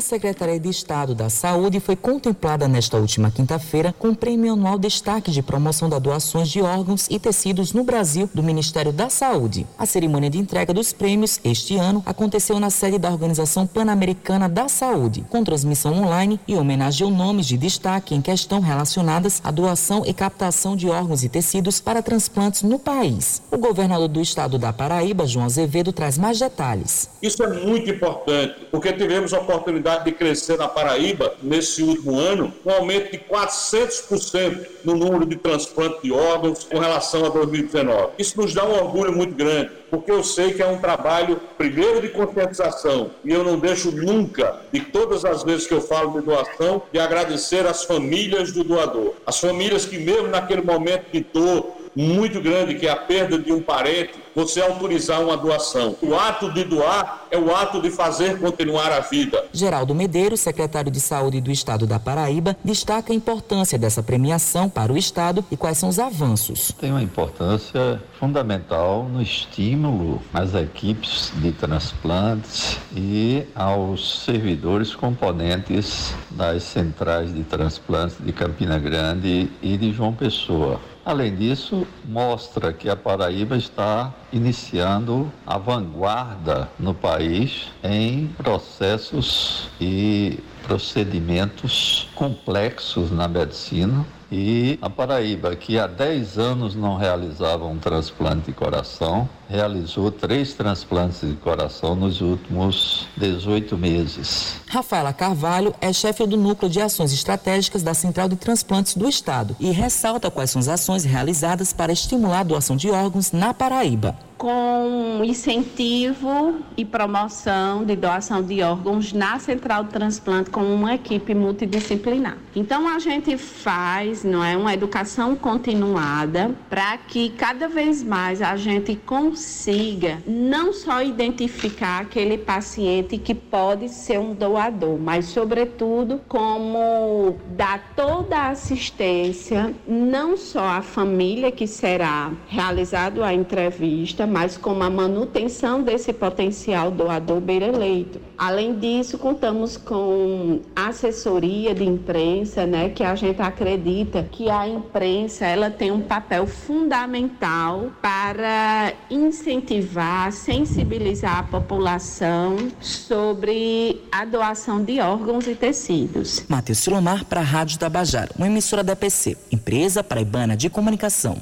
A Secretaria de Estado da Saúde foi contemplada nesta última quinta-feira com o Prêmio Anual Destaque de Promoção da Doações de Órgãos e Tecidos no Brasil do Ministério da Saúde. A cerimônia de entrega dos prêmios este ano aconteceu na sede da Organização Pan-Americana da Saúde, com transmissão online e homenageou nomes de destaque em questão relacionadas à doação e captação de órgãos e tecidos para transplantes no país. O governador do estado da Paraíba, João Azevedo, traz mais detalhes. Isso é muito importante, porque tivemos a oportunidade de crescer na Paraíba nesse último ano, um aumento de 400% no número de transplantes de órgãos com relação a 2019. Isso nos dá um orgulho muito grande, porque eu sei que é um trabalho, primeiro, de conscientização, e eu não deixo nunca, de todas as vezes que eu falo de doação, de agradecer às famílias do doador. As famílias que, mesmo naquele momento de dor, muito grande, que é a perda de um parente, você autorizar uma doação. O ato de doar é o ato de fazer continuar a vida. Geraldo Medeiros, secretário de Saúde do Estado da Paraíba, destaca a importância dessa premiação para o Estado e quais são os avanços. Tem uma importância fundamental no estímulo às equipes de transplantes e aos servidores componentes das centrais de transplantes de Campina Grande e de João Pessoa. Além disso, mostra que a Paraíba está iniciando a vanguarda no país em processos e procedimentos complexos na medicina e a Paraíba, que há 10 anos não realizava um transplante de coração, realizou três transplantes de coração nos últimos 18 meses. Rafaela Carvalho é chefe do Núcleo de Ações Estratégicas da Central de Transplantes do Estado e ressalta quais são as ações realizadas para estimular a doação de órgãos na Paraíba com incentivo e promoção de doação de órgãos na Central de Transplante com uma equipe multidisciplinar. Então a gente faz, não é, uma educação continuada para que cada vez mais a gente consiga não só identificar aquele paciente que pode ser um doador, mas sobretudo como dar toda a assistência não só à família que será realizado a entrevista, mas com a manutenção desse potencial doador beira-leito. Além disso, contamos com assessoria de imprensa, né, que a gente acredita que a imprensa ela tem um papel fundamental para incentivar, sensibilizar a população sobre a doação de órgãos e tecidos. Matheus Silomar para a Rádio Tabajara, uma emissora da PC, empresa paraibana de comunicação.